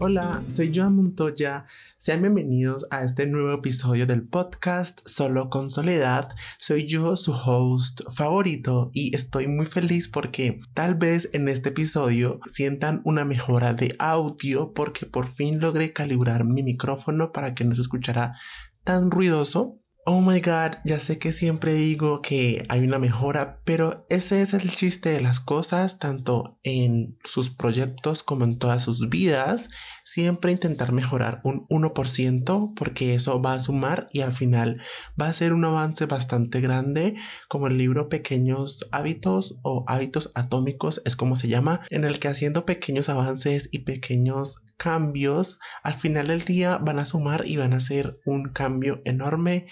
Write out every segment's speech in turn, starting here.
Hola, soy Joan Montoya. Sean bienvenidos a este nuevo episodio del podcast Solo con Soledad. Soy yo, su host favorito, y estoy muy feliz porque tal vez en este episodio sientan una mejora de audio porque por fin logré calibrar mi micrófono para que no se escuchara tan ruidoso Oh my god, ya sé que siempre digo que hay una mejora, pero ese es el chiste de las cosas, tanto en sus proyectos como en todas sus vidas. Siempre intentar mejorar un 1% porque eso va a sumar y al final va a ser un avance bastante grande, como el libro Pequeños Hábitos o Hábitos Atómicos es como se llama, en el que haciendo pequeños avances y pequeños cambios, al final del día van a sumar y van a ser un cambio enorme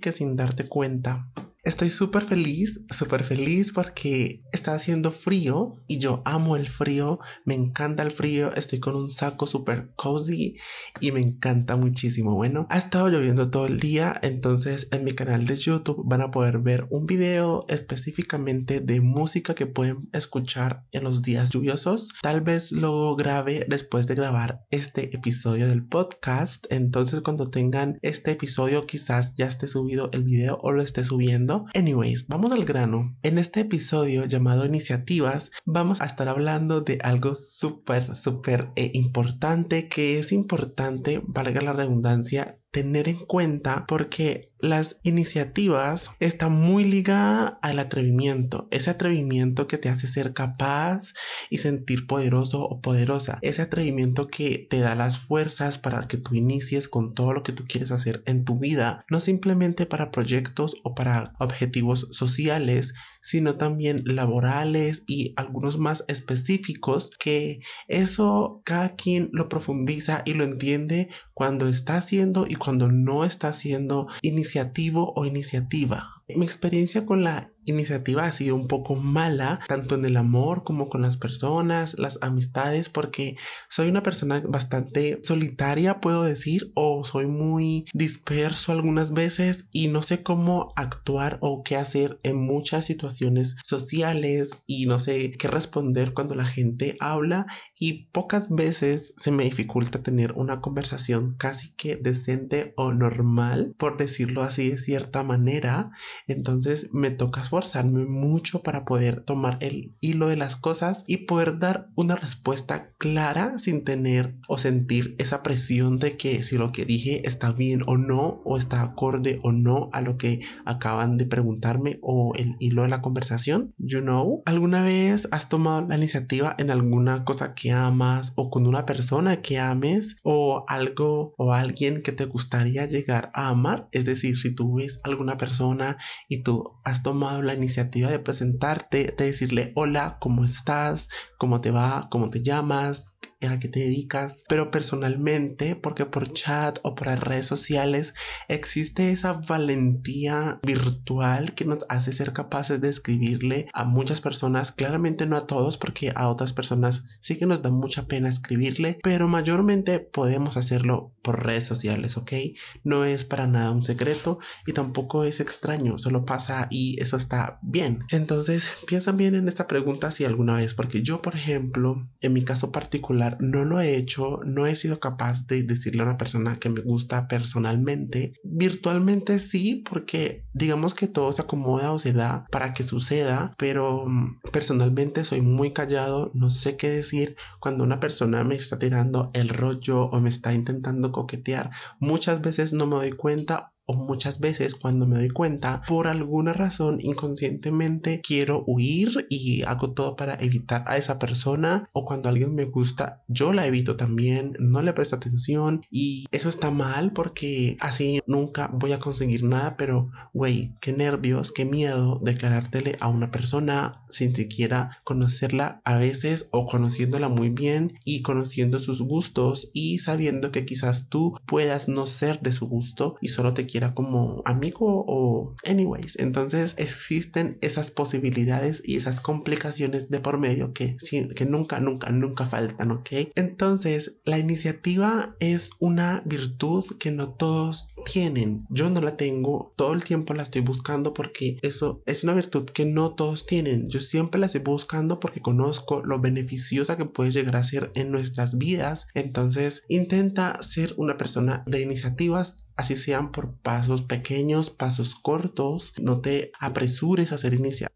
que sin darte cuenta. Estoy súper feliz, súper feliz porque está haciendo frío y yo amo el frío, me encanta el frío, estoy con un saco súper cozy y me encanta muchísimo. Bueno, ha estado lloviendo todo el día, entonces en mi canal de YouTube van a poder ver un video específicamente de música que pueden escuchar en los días lluviosos. Tal vez lo grabe después de grabar este episodio del podcast, entonces cuando tengan este episodio quizás ya esté subido el video o lo esté subiendo Anyways, vamos al grano. En este episodio llamado Iniciativas, vamos a estar hablando de algo súper, súper eh, importante que es importante, valga la redundancia, tener en cuenta porque las iniciativas están muy ligadas al atrevimiento, ese atrevimiento que te hace ser capaz y sentir poderoso o poderosa, ese atrevimiento que te da las fuerzas para que tú inicies con todo lo que tú quieres hacer en tu vida, no simplemente para proyectos o para objetivos sociales, sino también laborales y algunos más específicos que eso cada quien lo profundiza y lo entiende cuando está haciendo y cuando no está haciendo iniciativo o iniciativa. Mi experiencia con la iniciativa ha sido un poco mala, tanto en el amor como con las personas, las amistades, porque soy una persona bastante solitaria, puedo decir, o soy muy disperso algunas veces y no sé cómo actuar o qué hacer en muchas situaciones sociales y no sé qué responder cuando la gente habla y pocas veces se me dificulta tener una conversación casi que decente o normal, por decirlo así de cierta manera. Entonces me toca esforzarme mucho para poder tomar el hilo de las cosas y poder dar una respuesta clara sin tener o sentir esa presión de que si lo que dije está bien o no, o está acorde o no a lo que acaban de preguntarme o el hilo de la conversación. You know, ¿alguna vez has tomado la iniciativa en alguna cosa que amas o con una persona que ames o algo o alguien que te gustaría llegar a amar? Es decir, si tú ves alguna persona y tú has tomado la iniciativa de presentarte, de decirle hola, ¿cómo estás? ¿Cómo te va? ¿Cómo te llamas? A qué te dedicas, pero personalmente, porque por chat o por las redes sociales existe esa valentía virtual que nos hace ser capaces de escribirle a muchas personas, claramente no a todos, porque a otras personas sí que nos da mucha pena escribirle, pero mayormente podemos hacerlo por redes sociales, ¿ok? No es para nada un secreto y tampoco es extraño, solo pasa y eso está bien. Entonces, piensan bien en esta pregunta si alguna vez, porque yo, por ejemplo, en mi caso particular, no lo he hecho, no he sido capaz de decirle a una persona que me gusta personalmente. Virtualmente sí, porque digamos que todo se acomoda o se da para que suceda, pero mm, personalmente soy muy callado, no sé qué decir cuando una persona me está tirando el rollo o me está intentando coquetear. Muchas veces no me doy cuenta o muchas veces cuando me doy cuenta, por alguna razón inconscientemente quiero huir y hago todo para evitar a esa persona o cuando alguien me gusta, yo la evito también, no le presto atención y eso está mal porque así nunca voy a conseguir nada, pero güey, qué nervios, qué miedo declarártele a una persona sin siquiera conocerla a veces o conociéndola muy bien y conociendo sus gustos y sabiendo que quizás tú puedas no ser de su gusto y solo te quieras siquiera como amigo o anyways. Entonces existen esas posibilidades y esas complicaciones de por medio que, que nunca, nunca, nunca faltan, ¿ok? Entonces la iniciativa es una virtud que no todos tienen. Yo no la tengo, todo el tiempo la estoy buscando porque eso es una virtud que no todos tienen. Yo siempre la estoy buscando porque conozco lo beneficiosa que puede llegar a ser en nuestras vidas. Entonces intenta ser una persona de iniciativas así sean por pasos pequeños, pasos cortos. No te apresures a hacer inicia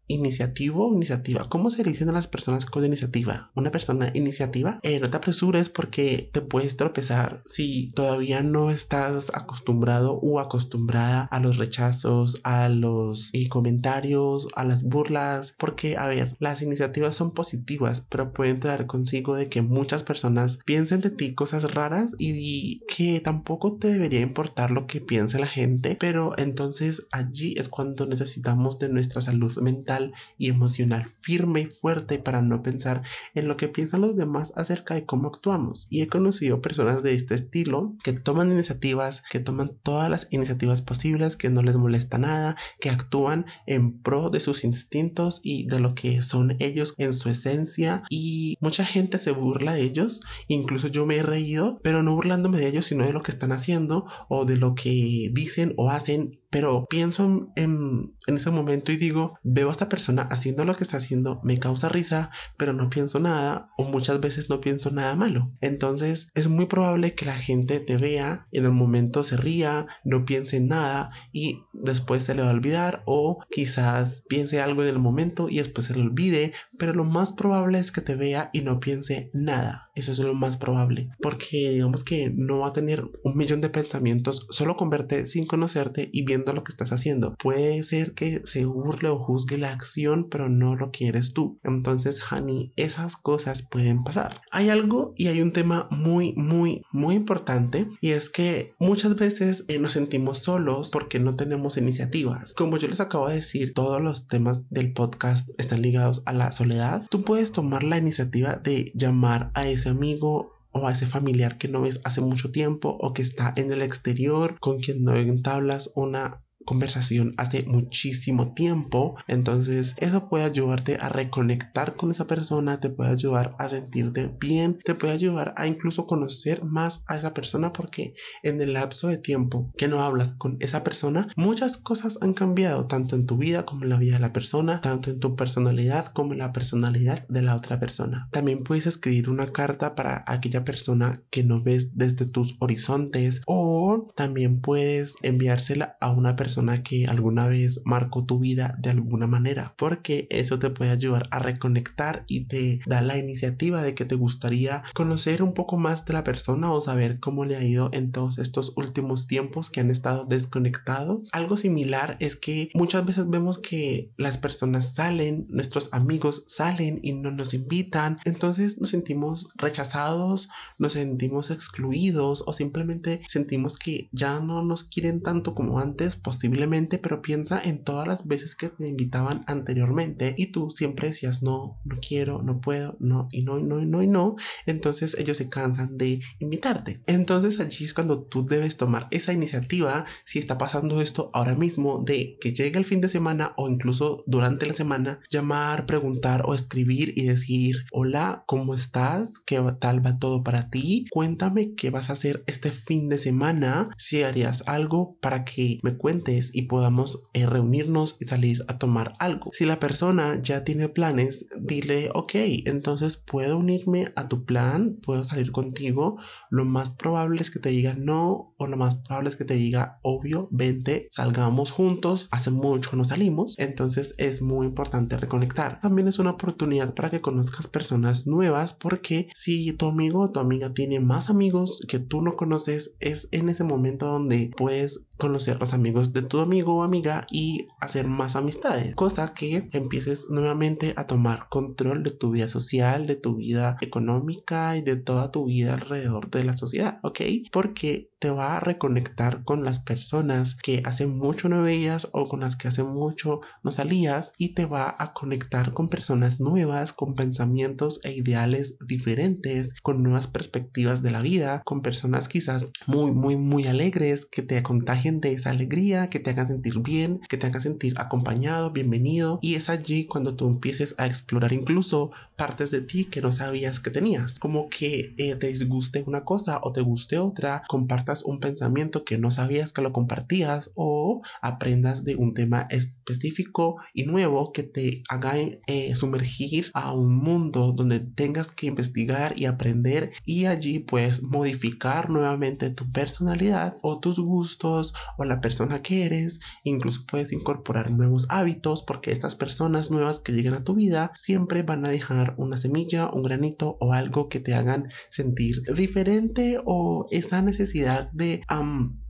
o iniciativa. ¿Cómo se dicen a las personas con iniciativa? ¿Una persona iniciativa? Eh, no te apresures porque te puedes tropezar si todavía no estás acostumbrado o acostumbrada a los rechazos, a los comentarios, a las burlas. Porque, a ver, las iniciativas son positivas, pero pueden traer consigo de que muchas personas piensen de ti cosas raras y que tampoco te debería importar lo que piense la gente, pero entonces allí es cuando necesitamos de nuestra salud mental y emocional firme y fuerte para no pensar en lo que piensan los demás acerca de cómo actuamos. Y he conocido personas de este estilo que toman iniciativas, que toman todas las iniciativas posibles, que no les molesta nada, que actúan en pro de sus instintos y de lo que son ellos en su esencia y mucha gente se burla de ellos, incluso yo me he reído, pero no burlándome de ellos, sino de lo que están haciendo o de que dicen o hacen pero pienso en, ese momento y digo, veo a esta persona haciendo lo que está haciendo, me causa risa, pero no pienso nada o muchas veces no pienso nada malo. Entonces es muy probable que la gente te vea, en el momento se ría, no piense en nada y después se le va a olvidar o quizás piense algo en el momento y después se le olvide, pero lo más probable es que te vea y no piense nada. Eso es lo más probable, porque digamos que no va a tener un millón de pensamientos solo con verte sin conocerte y viendo lo que estás haciendo. Puede ser que se burle o juzgue la acción, pero no lo quieres tú. Entonces, Hani, esas cosas pueden pasar. Hay algo y hay un tema muy, muy, muy importante y es que muchas veces eh, nos sentimos solos porque no tenemos iniciativas. Como yo les acabo de decir, todos los temas del podcast están ligados a la soledad. Tú puedes tomar la iniciativa de llamar a ese amigo o a ese familiar que no ves hace mucho tiempo o que está en el exterior con quien no entablas una conversación hace muchísimo tiempo. Entonces eso puede ayudarte a reconectar con esa persona, te puede ayudar a sentirte bien, te puede ayudar a incluso conocer más a esa persona porque en el lapso de tiempo que no hablas con esa persona, muchas cosas han cambiado tanto en tu vida como en la vida de la persona, tanto en tu personalidad como en la personalidad de la otra persona. También puedes escribir una carta para aquella persona que no ves desde tus horizontes o también puedes enviársela a una persona que alguna vez marcó tu vida de alguna manera, porque eso te puede ayudar a reconectar y te da la iniciativa de que te gustaría conocer un poco más de la persona o saber cómo le ha ido en todos estos últimos tiempos que han estado desconectados. Algo similar es que muchas veces vemos que las personas salen, nuestros amigos salen y no nos invitan, entonces nos sentimos rechazados, nos sentimos excluidos o simplemente sentimos que ya no nos quieren tanto como antes, posiblemente, pero piensa en todas las veces que te invitaban anteriormente y tú siempre decías no, no quiero, no puedo, no y no y no y no y no, entonces ellos se cansan de invitarte. Entonces allí cuando tú debes tomar esa iniciativa si está pasando esto ahora mismo de que llegue el fin de semana o incluso durante la semana llamar, preguntar o escribir y decir hola, ¿cómo estás? ¿Qué tal va todo para ti? Cuéntame qué vas a hacer este fin de semana, si harías algo para que me cuentes y podamos eh, reunirnos y salir a tomar algo. Si la persona ya tiene planes, dile, ok, entonces puedo unirme a tu plan, puedo salir contigo. Lo más probable es que te diga no o lo más probable es que te diga, obvio, vente, salgamos juntos. Hace mucho no salimos, entonces es muy importante reconectar. También es una oportunidad para que conozcas personas nuevas porque si tu amigo o tu amiga tiene más amigos que tú no conoces, es en ese momento donde puedes conocer los amigos de tu amigo o amiga y hacer más amistades, cosa que empieces nuevamente a tomar control de tu vida social, de tu vida económica y de toda tu vida alrededor de la sociedad, ¿ok? Porque te va a reconectar con las personas que hace mucho no veías o con las que hace mucho no salías y te va a conectar con personas nuevas, con pensamientos e ideales diferentes, con nuevas perspectivas de la vida, con personas quizás muy, muy, muy alegres que te contagian de esa alegría, que te hagan sentir bien, que te hagan sentir acompañado, bienvenido. Y es allí cuando tú empieces a explorar incluso partes de ti que no sabías que tenías. Como que eh, te disguste una cosa o te guste otra, compartas un pensamiento que no sabías que lo compartías o aprendas de un tema específico y nuevo que te haga eh, sumergir a un mundo donde tengas que investigar y aprender y allí puedes modificar nuevamente tu personalidad o tus gustos o la persona que eres. Incluso puedes incorporar nuevos hábitos porque estas personas nuevas que llegan a tu vida siempre van a dejar una semilla, un granito o algo que te hagan sentir diferente o esa necesidad de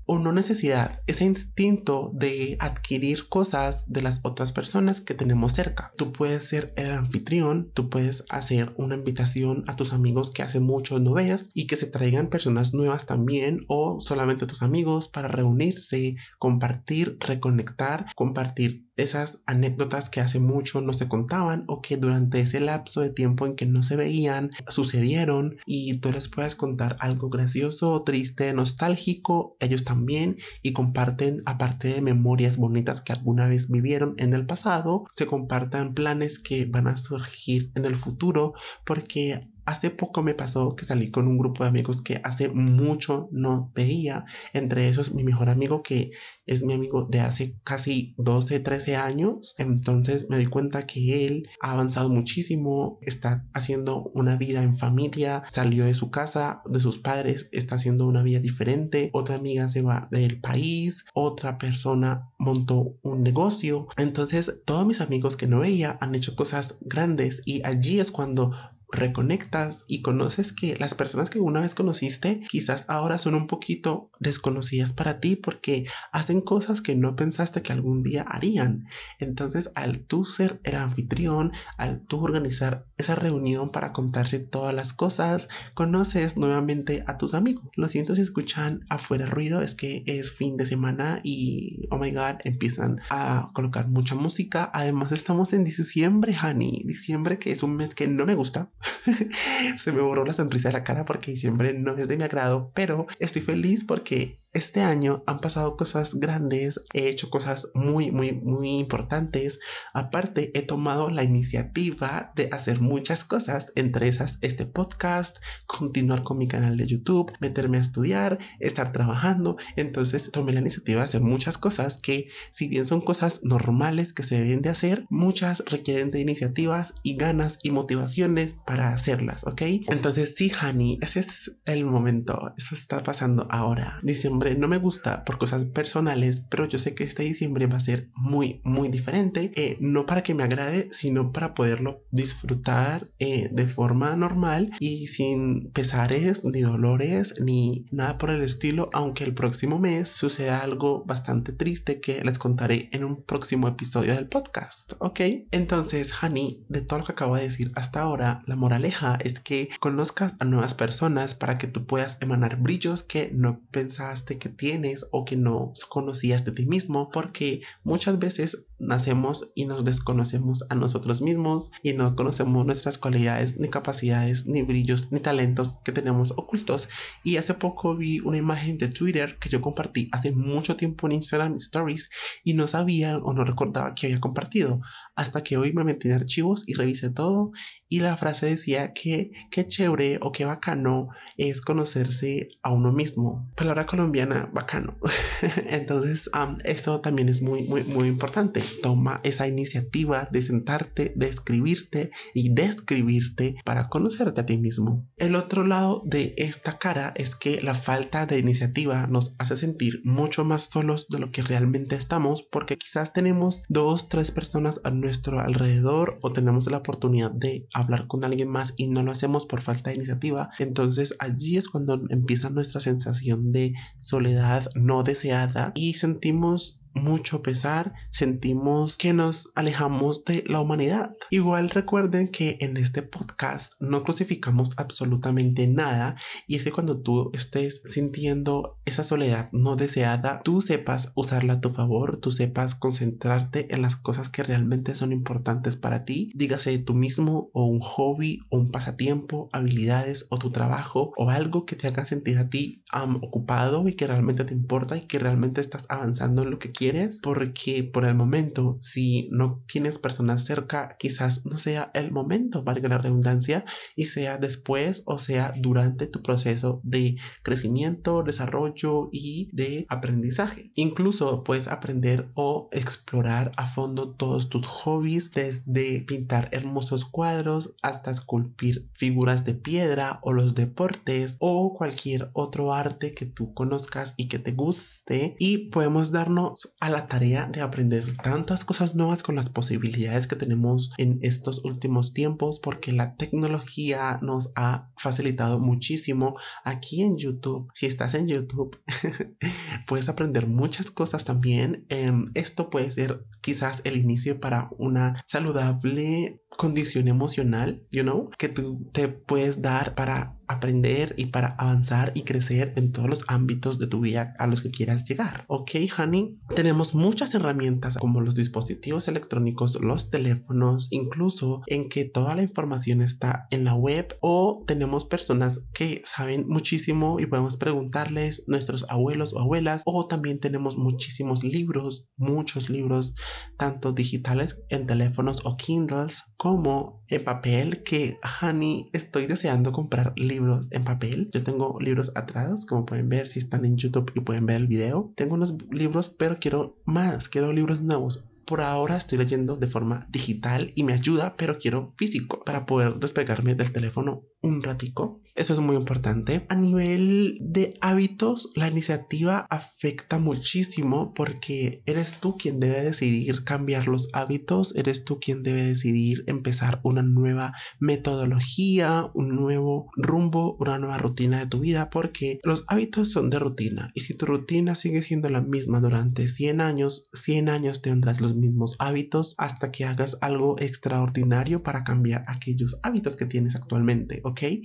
o no necesidad, ese instinto de adquirir cosas de las otras personas que tenemos cerca. Tú puedes ser el anfitrión, tú puedes hacer una invitación a tus amigos que hace mucho no veas y que se traigan personas nuevas también o solamente tus amigos para reunirse, compartir, reconectar, compartir esas anécdotas que hace mucho no se contaban o que durante ese lapso de tiempo en que no se veían sucedieron y tú les puedes contar algo gracioso, triste, nostálgico, ellos también y comparten aparte de memorias bonitas que alguna vez vivieron en el pasado, se compartan planes que van a surgir en el futuro porque Hace poco me pasó que salí con un grupo de amigos que hace mucho no veía. Entre esos mi mejor amigo que es mi amigo de hace casi 12, 13 años. Entonces me doy cuenta que él ha avanzado muchísimo, está haciendo una vida en familia, salió de su casa, de sus padres, está haciendo una vida diferente. Otra amiga se va del país, otra persona montó un negocio. Entonces todos mis amigos que no veía han hecho cosas grandes y allí es cuando reconectas y conoces que las personas que una vez conociste quizás ahora son un poquito desconocidas para ti porque hacen cosas que no pensaste que algún día harían. Entonces al tú ser el anfitrión, al tú organizar esa reunión para contarse todas las cosas, conoces nuevamente a tus amigos. Lo siento si escuchan afuera ruido, es que es fin de semana y oh my god, empiezan a colocar mucha música. Además estamos en diciembre, honey, diciembre que es un mes que no me gusta Se me borró la sonrisa de la cara porque diciembre no es de mi agrado, pero estoy feliz porque este año han pasado cosas grandes, he hecho cosas muy, muy, muy importantes. Aparte, he tomado la iniciativa de hacer muchas cosas, entre esas este podcast, continuar con mi canal de YouTube, meterme a estudiar, estar trabajando. Entonces, tomé la iniciativa de hacer muchas cosas que, si bien son cosas normales que se deben de hacer, muchas requieren de iniciativas y ganas y motivaciones para hacerlas, ¿ok? Entonces, sí, Hani, ese es el momento, eso está pasando ahora. Diciembre no me gusta por cosas personales, pero yo sé que este diciembre va a ser muy, muy diferente. Eh, no para que me agrade, sino para poderlo disfrutar eh, de forma normal y sin pesares, ni dolores, ni nada por el estilo, aunque el próximo mes suceda algo bastante triste que les contaré en un próximo episodio del podcast, ¿ok? Entonces, Hani, de todo lo que acabo de decir hasta ahora, la moraleja es que conozcas a nuevas personas para que tú puedas emanar brillos que no pensaste que tienes o que no conocías de ti mismo, porque muchas veces nacemos y nos desconocemos a nosotros mismos y no conocemos nuestras cualidades, ni capacidades, ni brillos, ni talentos que tenemos ocultos. Y hace poco vi una imagen de Twitter que yo compartí hace mucho tiempo en Instagram Stories y no sabía o no recordaba que había compartido hasta que hoy me metí en archivos y revisé todo y la frase decía que qué chévere o qué bacano es conocerse a uno mismo. Palabra colombiana, bacano. Entonces, esto también es muy, muy, muy importante. Toma esa iniciativa de sentarte, de escribirte y describirte para conocerte a ti mismo. El otro lado de esta cara es que la falta de iniciativa nos hace sentir mucho más solos de lo que realmente estamos porque quizás tenemos dos, tres personas a nuestro alrededor o tenemos la oportunidad de hablar con alguien más y no lo hacemos por falta de iniciativa. Entonces allí es cuando empieza nuestra sensación de soledad no deseada y sentimos mucho pesar, sentimos que nos alejamos de la humanidad. Igual recuerden que en este podcast no crucificamos absolutamente nada y es que cuando tú estés sintiendo esa soledad no deseada, tú sepas usarla a tu favor, tú sepas concentrarte en las cosas que realmente son importantes para ti, dígase tú mismo o un hobby o un pasatiempo, habilidades o tu trabajo o algo que te haga sentir a ti ocupado y que realmente te importa y que realmente estás avanzando en lo que quieres, porque por el momento, si no tienes personas cerca, quizás no sea el momento, valga la redundancia, y sea después o sea durante tu proceso de crecimiento, desarrollo y de aprendizaje. Incluso puedes aprender o explorar a fondo todos tus hobbies, desde pintar hermosos cuadros hasta esculpir figuras de piedra o los deportes o cualquier otro arte que tú conozcas y que te guste y podemos darnos a la tarea de aprender tantas cosas nuevas con las posibilidades que tenemos en estos últimos tiempos porque la tecnología nos ha facilitado muchísimo aquí en YouTube. Si estás en YouTube, puedes aprender muchas cosas también. Em, esto puede ser quizás el inicio para una saludable condición emocional, you know, que tú te puedes dar para aprender y para avanzar y crecer en todos los ámbitos de tu vida a los que quieras llegar. Ok, honey, tenemos muchas herramientas como los dispositivos electrónicos, los teléfonos, incluso en que toda la información está en la web o tenemos personas que saben muchísimo y podemos preguntarles nuestros abuelos o abuelas o también tenemos muchísimos libros, muchos libros, tanto digitales en teléfonos o Kindles como en papel que, honey, estoy deseando comprar libros libros en papel. Yo tengo libros atrás, como pueden ver si están en YouTube y pueden ver el video. Tengo unos libros, pero quiero más, quiero libros nuevos. Por ahora estoy leyendo de forma digital y me ayuda, pero quiero físico para poder despegarme del teléfono un ratico. Eso es muy importante. A nivel de hábitos, la iniciativa afecta muchísimo porque eres tú quien debe decidir cambiar los hábitos, eres tú quien debe decidir empezar una nueva metodología, un nuevo rumbo, una nueva rutina de tu vida, porque los hábitos son de rutina y si tu rutina sigue siendo la misma durante 100 años, 100 años tendrás los mismos hábitos hasta que hagas algo extraordinario para cambiar aquellos hábitos que tienes actualmente.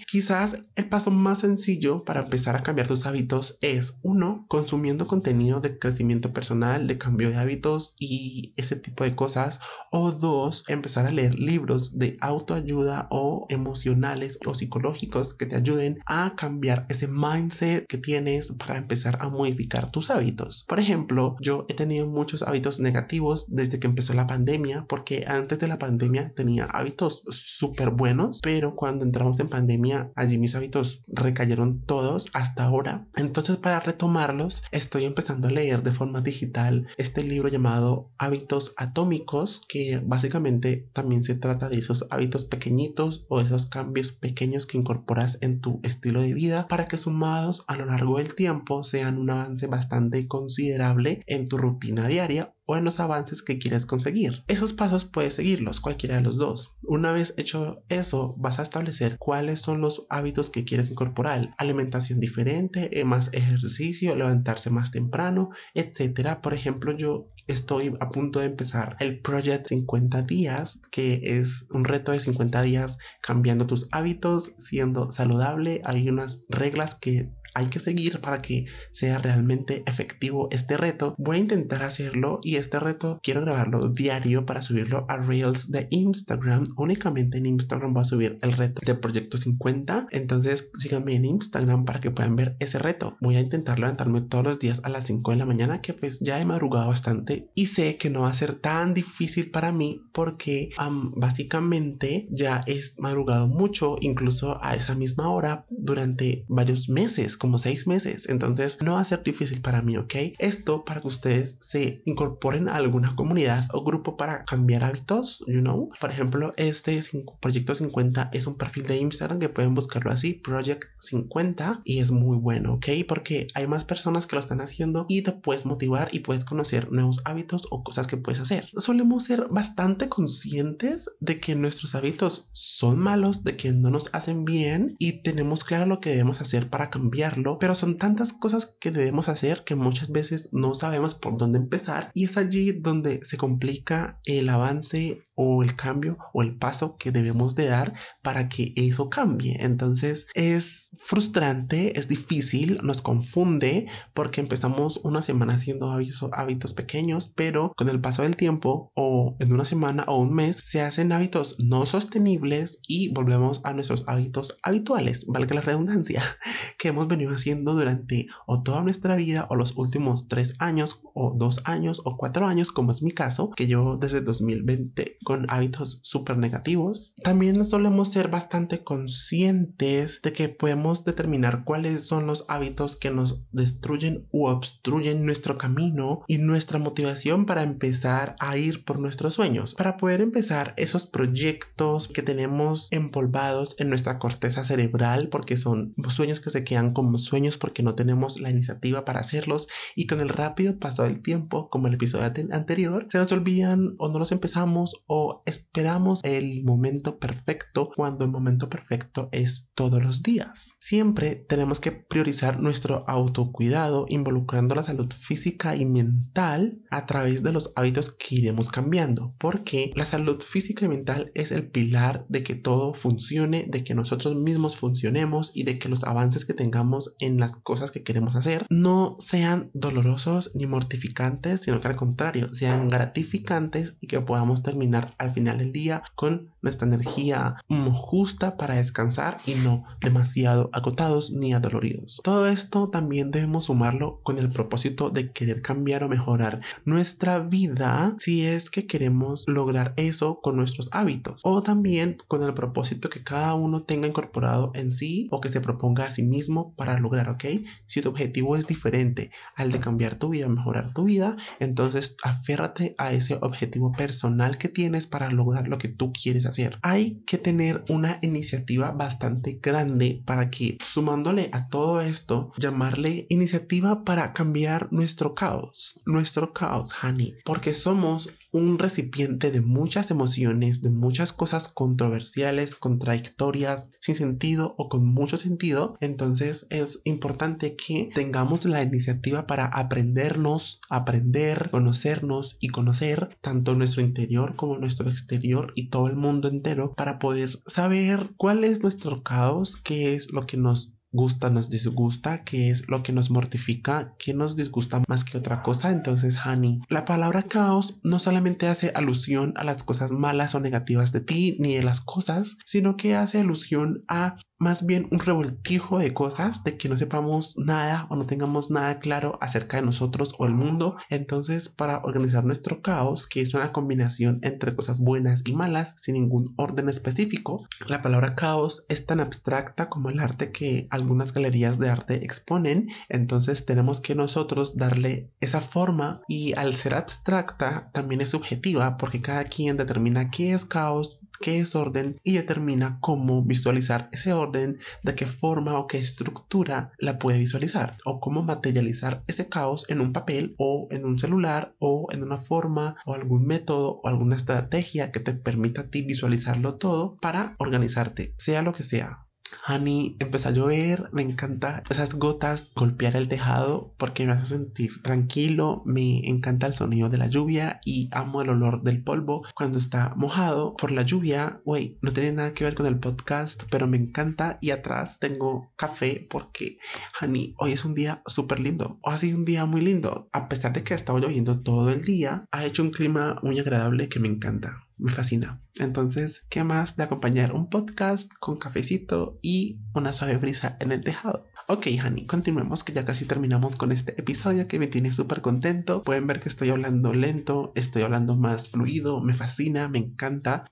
Quizás el paso más sencillo para empezar a cambiar tus hábitos es, uno, consumiendo contenido de crecimiento personal, de cambio de hábitos y ese tipo de cosas. O dos, empezar a leer libros de autoayuda o emocionales o psicológicos que te ayuden a cambiar ese mindset que tienes para empezar a modificar tus hábitos. Por ejemplo, yo he tenido muchos hábitos negativos desde que empezó la pandemia, porque antes de la pandemia tenía hábitos súper buenos, pero cuando entramos en pandemia, allí mis hábitos recayeron todos hasta ahora. Entonces para retomarlos estoy empezando a leer de forma digital este libro llamado Hábitos Atómicos que básicamente también se trata de esos hábitos pequeñitos o esos cambios pequeños que incorporas en tu estilo de vida para que sumados a lo largo del tiempo sean un avance bastante considerable en tu rutina diaria o en los avances que quieres conseguir. Esos pasos puedes seguirlos, cualquiera de los dos. Una vez hecho eso, vas a establecer cuáles son los hábitos que quieres incorporar. Alimentación diferente, eh, más ejercicio, levantarse más temprano, etcétera. Por ejemplo, yo estoy a punto de empezar el Project 50 días, que es un reto de 50 días cambiando tus hábitos, siendo saludable. Hay unas reglas que hay que seguir para que sea realmente efectivo este reto. Voy a intentar hacerlo y este reto quiero grabarlo diario para subirlo a Reels de Instagram. Únicamente en Instagram voy a subir el reto de Proyecto 50. Entonces síganme en Instagram para que puedan ver ese reto. Voy a intentar levantarme todos los días a las 5 de la mañana que pues ya he madrugado bastante y sé que no va a ser tan difícil para mí porque básicamente ya he madrugado mucho incluso a esa misma hora durante varios meses como seis meses. Entonces no va a ser difícil para mí, ¿ok? Esto para que ustedes se incorporen a alguna comunidad o grupo para cambiar hábitos, you know. Por ejemplo, este Proyecto 50 es un perfil de Instagram que pueden buscarlo así, Project 50, y es muy bueno, ¿ok? Porque hay más personas que lo están haciendo y te puedes motivar y puedes conocer nuevos hábitos o cosas que puedes hacer. Solemos ser bastante conscientes de que nuestros hábitos son malos, de que no nos hacen bien y tenemos claro lo que debemos hacer para cambiar pero son tantas cosas que debemos hacer que muchas veces no sabemos por dónde empezar y es allí donde se complica el avance o el cambio o el paso que debemos de dar para que eso cambie. Entonces es frustrante, es difícil, nos confunde porque empezamos una semana haciendo hábitos, pequeños, pero con el paso del tiempo o en una semana o un mes se hacen hábitos no sostenibles y volvemos a nuestros hábitos habituales, valga la redundancia, que hemos venido haciendo durante o toda nuestra vida o los últimos tres años o dos años o cuatro años, como es mi caso, que yo desde 2020 con hábitos súper negativos. También solemos ser bastante conscientes de que podemos determinar cuáles son los hábitos que nos destruyen u obstruyen nuestro camino y nuestra motivación para empezar a ir por nuestros sueños, para poder empezar esos proyectos que tenemos empolvados en nuestra corteza cerebral porque son sueños que se quedan como sueños porque no tenemos la iniciativa para hacerlos y con el rápido paso del tiempo, como el episodio anterior, se nos olvidan o no los empezamos o esperamos el momento perfecto cuando el momento perfecto es todos los días. Siempre tenemos que priorizar nuestro autocuidado involucrando la salud física y mental a través de los hábitos que iremos cambiando, porque la salud física y mental es el pilar de que todo funcione, de que nosotros mismos funcionemos y de que los avances que tengamos en las cosas que queremos hacer no sean dolorosos ni mortificantes, sino que al contrario, sean gratificantes y que podamos terminar al final del día con nuestra energía justa para descansar y no demasiado agotados ni adoloridos. Todo esto también debemos sumarlo con el propósito de querer cambiar o mejorar nuestra vida si es que queremos lograr eso con nuestros hábitos o también con el propósito que cada uno tenga incorporado en sí o que se proponga a sí mismo para lograr, ¿ok? Si tu objetivo es diferente al de cambiar tu vida, mejorar tu vida, entonces aférrate a ese objetivo personal que tienes para lograr lo que tú quieres hacer. Hay que tener una iniciativa bastante grande para que sumándole a todo esto, llamarle iniciativa para cambiar nuestro caos, nuestro caos, honey, porque somos un recipiente de muchas emociones, de muchas cosas controversiales, contradictorias, sin sentido o con mucho sentido. Entonces es importante que tengamos la iniciativa para aprendernos, aprender, conocernos y conocer tanto nuestro interior como nuestro exterior y todo el mundo entero para poder saber cuál es nuestro caos, qué es lo que nos gusta, nos disgusta, qué es lo que nos mortifica, qué nos disgusta más que otra cosa. Entonces, Honey, la palabra caos no solamente hace alusión a las cosas malas o negativas de ti ni de las cosas, sino que hace alusión a más bien un revoltijo de cosas, de que no sepamos nada o no tengamos nada claro acerca de nosotros o el mundo. Entonces, para organizar nuestro caos, que es una combinación entre cosas buenas y malas, sin ningún orden específico, la palabra caos es tan abstracta como el arte que algunas galerías de arte exponen. Entonces, tenemos que nosotros darle esa forma y al ser abstracta, también es subjetiva porque cada quien determina qué es caos, qué es orden y determina cómo visualizar ese orden, de qué forma o qué estructura la puede visualizar o cómo materializar ese caos en un papel o en un celular o en una forma o algún método o alguna estrategia que te permita a ti visualizarlo todo para organizarte, sea lo que sea. Honey, empezó a llover, me encanta esas gotas golpear el tejado porque me hace sentir tranquilo, me encanta el sonido de la lluvia y amo el olor del polvo cuando está mojado por la lluvia. Güey, no tiene nada que ver con el podcast, pero me encanta y atrás tengo café porque, Honey, hoy es un día súper lindo, o ha sido un día muy lindo, a pesar de que ha estado lloviendo todo el día, ha hecho un clima muy agradable que me encanta me fascina. Entonces, ¿qué más de acompañar un podcast con cafecito y una suave brisa en el tejado? Ok, honey, continuemos que ya casi terminamos con este episodio que me tiene súper contento. Pueden ver que estoy hablando lento, estoy hablando más fluido, me fascina, me encanta.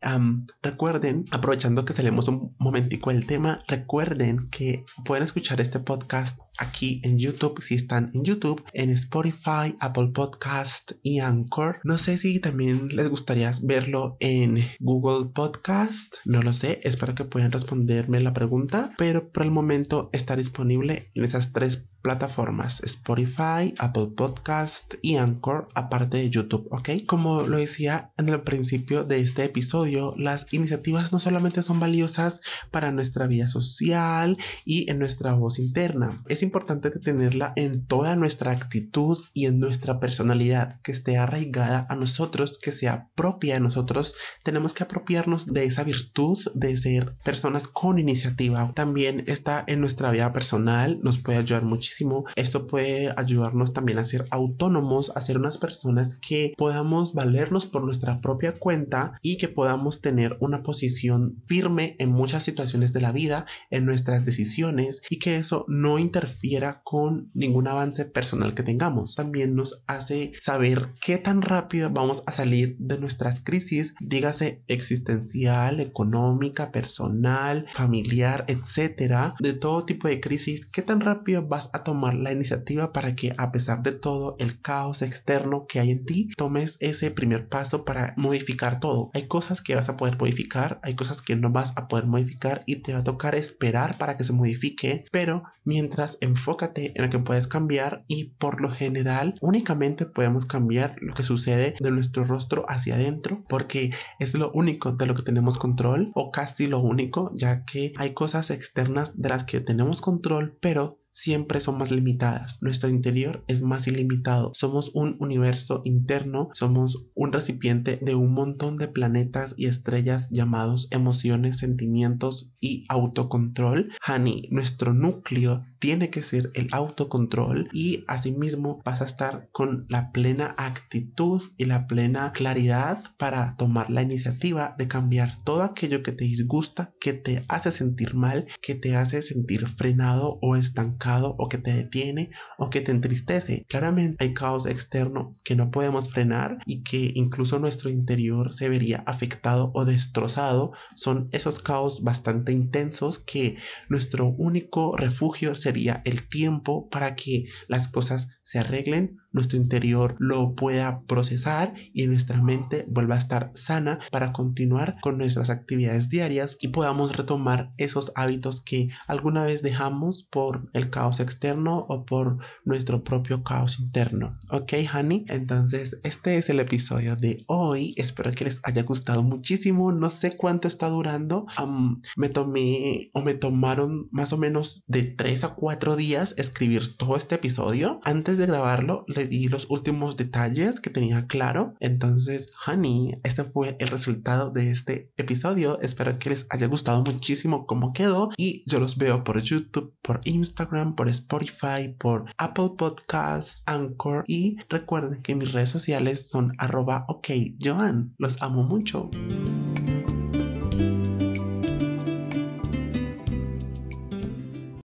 recuerden, aprovechando que salimos un momentico el tema, recuerden que pueden escuchar este podcast aquí en YouTube si están en YouTube, en Spotify, Apple Podcast y Anchor. No sé si también les gustaría verlo en Google Podcast. No lo sé, espero que puedan responderme la pregunta, pero por el momento está disponible en esas tres plataformas Spotify, Apple Podcast y Anchor, aparte de YouTube, ¿ok? Como lo decía en el principio de este episodio, las iniciativas no solamente son valiosas para nuestra vida social y en nuestra voz interna, es importante tenerla en toda nuestra actitud y en nuestra personalidad, que esté arraigada a nosotros, que sea propia de nosotros. Tenemos que apropiarnos de esa virtud de ser personas con iniciativa. También está en nuestra vida personal, nos puede ayudar muchísimo esto puede ayudarnos también a ser autónomos, a ser unas personas que podamos valernos por nuestra propia cuenta y que podamos tener una posición firme en muchas situaciones de la vida, en nuestras decisiones y que eso no interfiera con ningún avance personal que tengamos. También nos hace saber qué tan rápido vamos a salir de nuestras crisis, dígase existencial, económica, personal, familiar, etcétera, de todo tipo de crisis, qué tan rápido vas a tomar la iniciativa para que a pesar de todo el caos externo que hay en ti, tomes ese primer paso para modificar todo. Hay cosas que vas a poder modificar, hay cosas que no vas a poder modificar y te va a tocar esperar para que se modifique, pero mientras enfócate en lo que puedes cambiar y por lo general únicamente podemos cambiar lo que sucede de nuestro rostro hacia adentro porque es lo único de lo que tenemos control o casi lo único ya que hay cosas externas de las que tenemos control pero siempre son más limitadas. Nuestro interior es más ilimitado. Somos un universo interno, somos un recipiente de un montón de planetas y estrellas llamados emociones, sentimientos y autocontrol. Hani, nuestro núcleo tiene que ser el autocontrol y asimismo vas a estar con la plena actitud y la plena claridad para tomar la iniciativa de cambiar todo aquello que te disgusta, que te hace sentir mal, que te hace sentir frenado o estancado o que te detiene o que te entristece. Claramente hay caos externo que no podemos frenar y que incluso nuestro interior se vería afectado o destrozado. Son esos caos bastante intensos que nuestro único refugio sería el tiempo para que las cosas se arreglen nuestro interior lo pueda procesar y nuestra mente vuelva a estar sana para continuar con nuestras actividades diarias y podamos retomar esos hábitos que alguna vez dejamos por el caos externo o por nuestro propio caos interno. Ok, honey. Entonces, este es el episodio de hoy. Espero que les haya gustado muchísimo. No sé cuánto está durando. me tomé o me tomaron más o menos de 3 a 4 días escribir todo este episodio. Antes de grabarlo, le y los últimos detalles que tenía claro. Entonces, honey, este fue el resultado de este episodio. Espero que les haya gustado muchísimo cómo quedó y yo los veo por YouTube, por Instagram, por Spotify, por Apple Podcasts, Anchor y recuerden que mis redes sociales son arroba. Los amo mucho.